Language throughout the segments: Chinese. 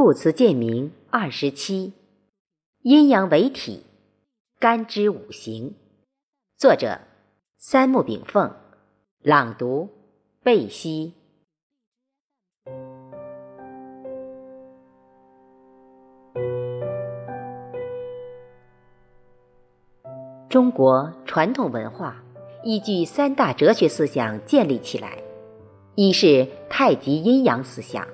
故词鉴明二十七，阴阳为体，干支五行。作者：三木炳凤，朗读：贝西。中国传统文化依据三大哲学思想建立起来，一是太极阴阳思想。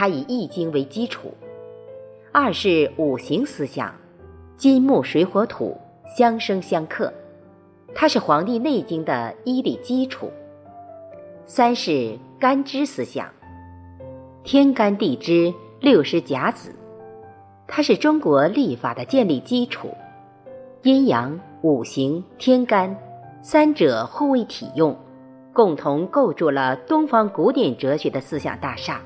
它以《易经》为基础，二是五行思想，金木水火土相生相克，它是《黄帝内经》的医理基础。三是干支思想，天干地支六十甲子，它是中国历法的建立基础。阴阳、五行、天干三者互为体用，共同构筑了东方古典哲学的思想大厦。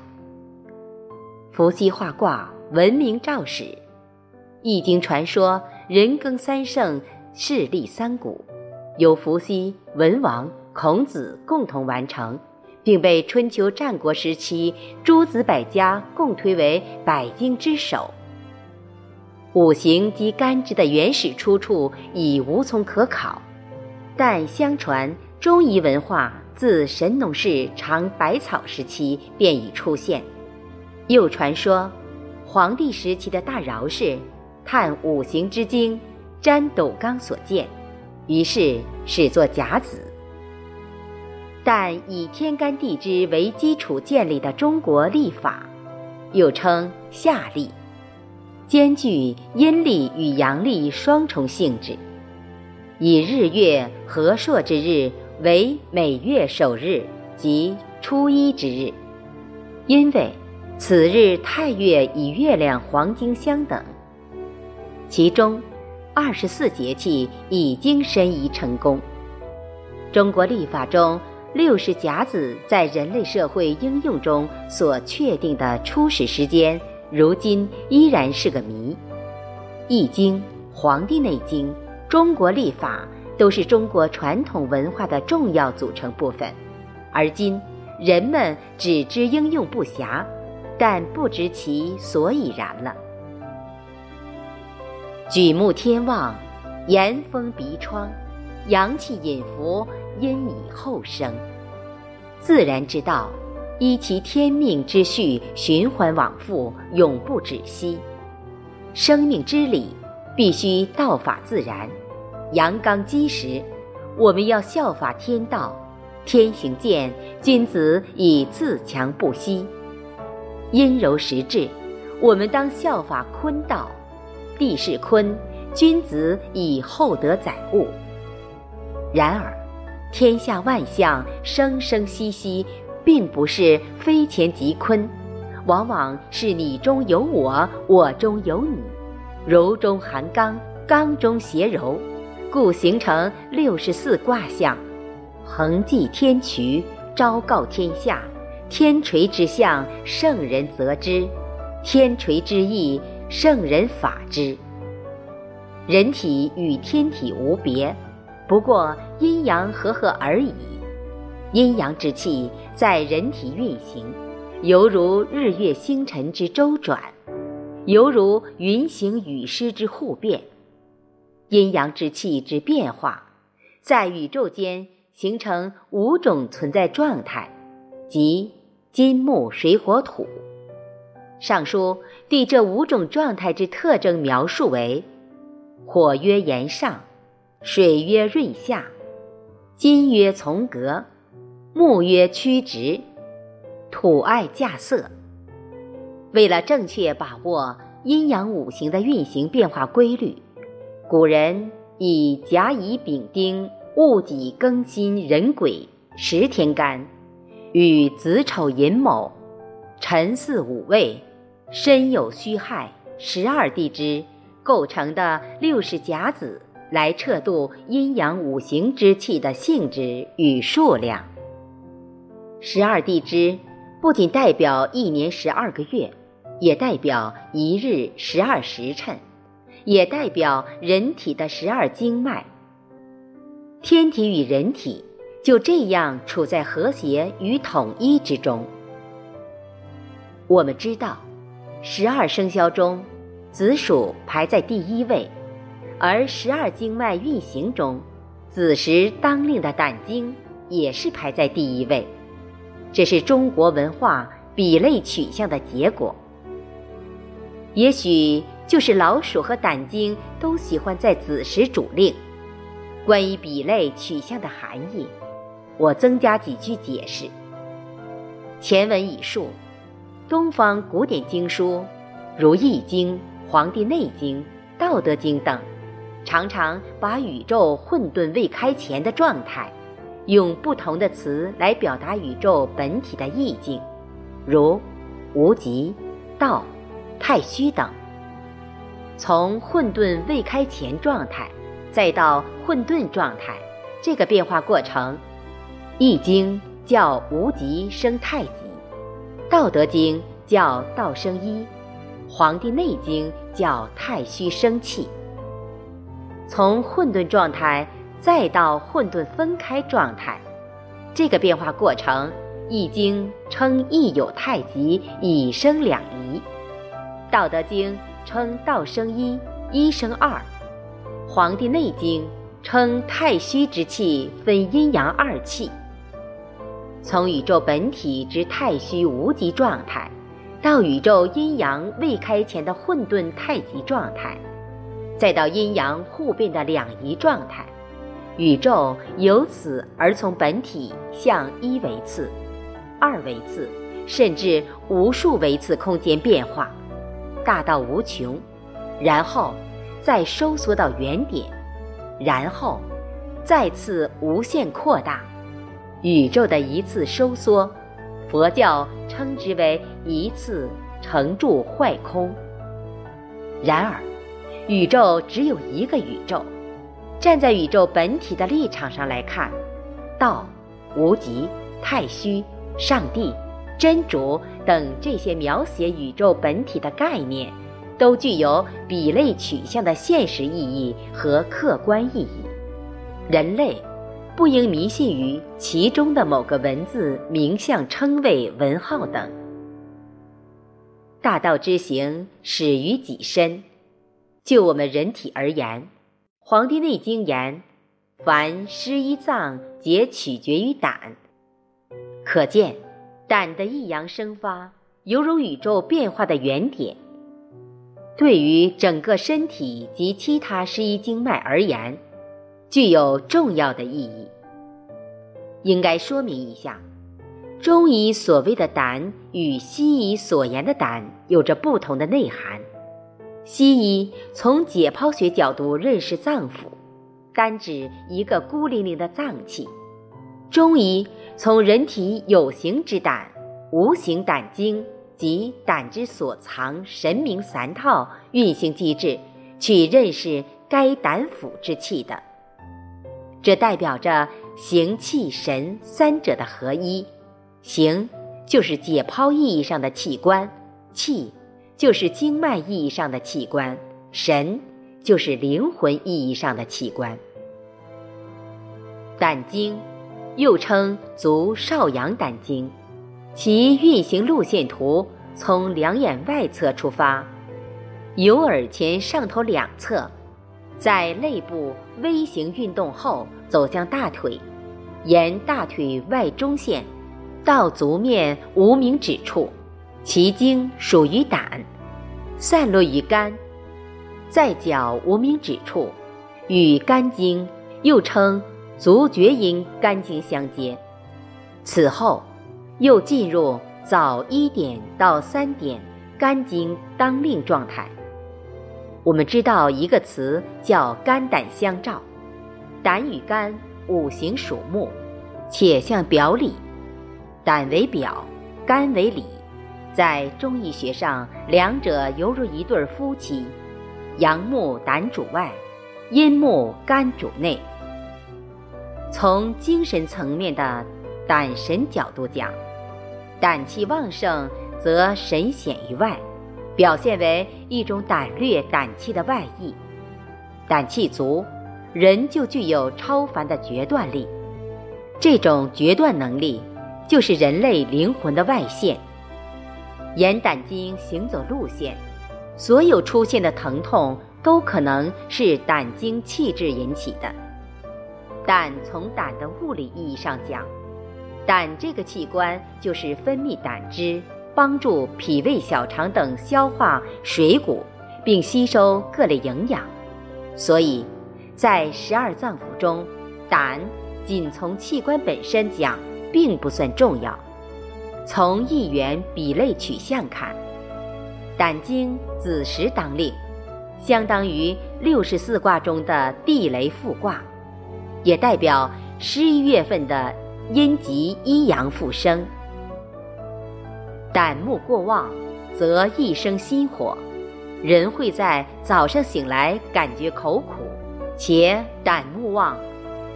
伏羲画卦，闻名赵史；《易经》传说，人耕三圣，势立三古，由伏羲、文王、孔子共同完成，并被春秋战国时期诸子百家共推为百经之首。五行及干支的原始出处已无从可考，但相传中医文化自神农氏尝百草时期便已出现。又传说，黄帝时期的大饶氏探五行之精，占斗纲所见，于是始作甲子。但以天干地支为基础建立的中国历法，又称夏历，兼具阴历与阳历双重性质，以日月和朔之日为每月首日即初一之日，因为。此日太月与月亮黄金相等，其中二十四节气已经申遗成功。中国历法中六十甲子在人类社会应用中所确定的初始时间，如今依然是个谜。《易经》《黄帝内经》《中国历法》都是中国传统文化的重要组成部分，而今人们只知应用不暇。但不知其所以然了。举目天望，严风鼻窗，阳气隐伏，阴以后生。自然之道，依其天命之序，循环往复，永不止息。生命之理，必须道法自然，阳刚基石。我们要效法天道，天行健，君子以自强不息。阴柔实质，我们当效法坤道，地势坤，君子以厚德载物。然而，天下万象生生息息，并不是非乾即坤，往往是你中有我，我中有你，柔中含刚，刚中携柔，故形成六十四卦象，恒济天渠，昭告天下。天垂之象，圣人则之；天垂之意，圣人法之。人体与天体无别，不过阴阳和合而已。阴阳之气在人体运行，犹如日月星辰之周转，犹如云行雨施之互变。阴阳之气之变化，在宇宙间形成五种存在状态。即金木水火土。上书对这五种状态之特征描述为：火曰炎上，水曰润下，金曰从革，木曰曲直，土爱稼穑。为了正确把握阴阳五行的运行变化规律，古人以甲乙丙丁戊己庚辛壬癸十天干。与子丑寅卯、辰巳午未、申酉戌亥十二地支构成的六十甲子来测度阴阳五行之气的性质与数量。十二地支不仅代表一年十二个月，也代表一日十二时辰，也代表人体的十二经脉。天体与人体。就这样处在和谐与统一之中。我们知道，十二生肖中，子鼠排在第一位，而十二经脉运行中，子时当令的胆经也是排在第一位。这是中国文化比类取向的结果。也许就是老鼠和胆经都喜欢在子时主令。关于比类取向的含义，我增加几句解释。前文已述，东方古典经书，如《易经》《黄帝内经》《道德经》等，常常把宇宙混沌未开前的状态，用不同的词来表达宇宙本体的意境，如无极、道、太虚等。从混沌未开前状态。再到混沌状态，这个变化过程，《易经》叫无极生太极，《道德经》叫道生一，《黄帝内经》叫太虚生气。从混沌状态再到混沌分开状态，这个变化过程，《易经》称一有太极，以生两仪，《道德经》称道生一，一生二。《黄帝内经》称太虚之气分阴阳二气。从宇宙本体之太虚无极状态，到宇宙阴阳未开前的混沌太极状态，再到阴阳互变的两仪状态，宇宙由此而从本体向一维次、二维次，甚至无数维次空间变化，大到无穷，然后。再收缩到原点，然后再次无限扩大，宇宙的一次收缩，佛教称之为一次成住坏空。然而，宇宙只有一个宇宙。站在宇宙本体的立场上来看，道、无极、太虚、上帝、真主等这些描写宇宙本体的概念。都具有比类取向的现实意义和客观意义。人类不应迷信于其中的某个文字、名相、称谓、文号等。大道之行始于己身。就我们人体而言，《黄帝内经》言：“凡湿一脏，皆取决于胆。”可见，胆的异阳生发，犹如宇宙变化的原点。对于整个身体及其他十一经脉而言，具有重要的意义。应该说明一下，中医所谓的胆与西医所言的胆有着不同的内涵。西医从解剖学角度认识脏腑，单指一个孤零零的脏器；中医从人体有形之胆、无形胆经。及胆之所藏神明三套运行机制，去认识该胆腑之气的。这代表着形、气、神三者的合一。形就是解剖意义上的器官，气就是经脉意义上的器官，神就是灵魂意义上的器官。胆经又称足少阳胆经。其运行路线图从两眼外侧出发，由耳前上头两侧，在肋部微型运动后走向大腿，沿大腿外中线到足面无名指处，其经属于胆，散落于肝，在脚无名指处，与肝经又称足厥阴肝经相接，此后。又进入早一点到三点肝经当令状态。我们知道一个词叫肝胆相照，胆与肝五行属木，且向表里，胆为表，肝为里。在中医学上，两者犹如一对夫妻，阳木胆主外，阴木肝主内。从精神层面的胆神角度讲。胆气旺盛，则神显于外，表现为一种胆略、胆气的外溢；胆气足，人就具有超凡的决断力。这种决断能力，就是人类灵魂的外现。沿胆经行走路线，所有出现的疼痛都可能是胆经气滞引起的。但从胆的物理意义上讲，胆这个器官就是分泌胆汁，帮助脾胃、小肠等消化水谷，并吸收各类营养。所以，在十二脏腑中，胆仅从器官本身讲，并不算重要。从一元比类取象看，胆经子时当令，相当于六十四卦中的地雷复卦，也代表十一月份的阴极一阳复生。胆木过旺，则易生心火。人会在早上醒来感觉口苦，且胆木旺，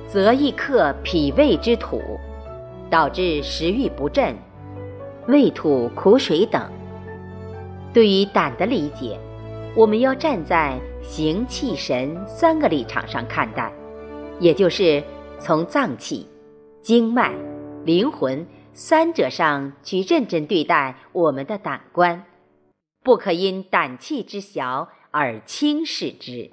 则易克脾胃之土，导致食欲不振、胃吐苦水等。对于胆的理解，我们要站在形、气、神三个立场上看待，也就是从脏器、经脉、灵魂三者上去认真对待我们的胆官。不可因胆气之小而轻视之。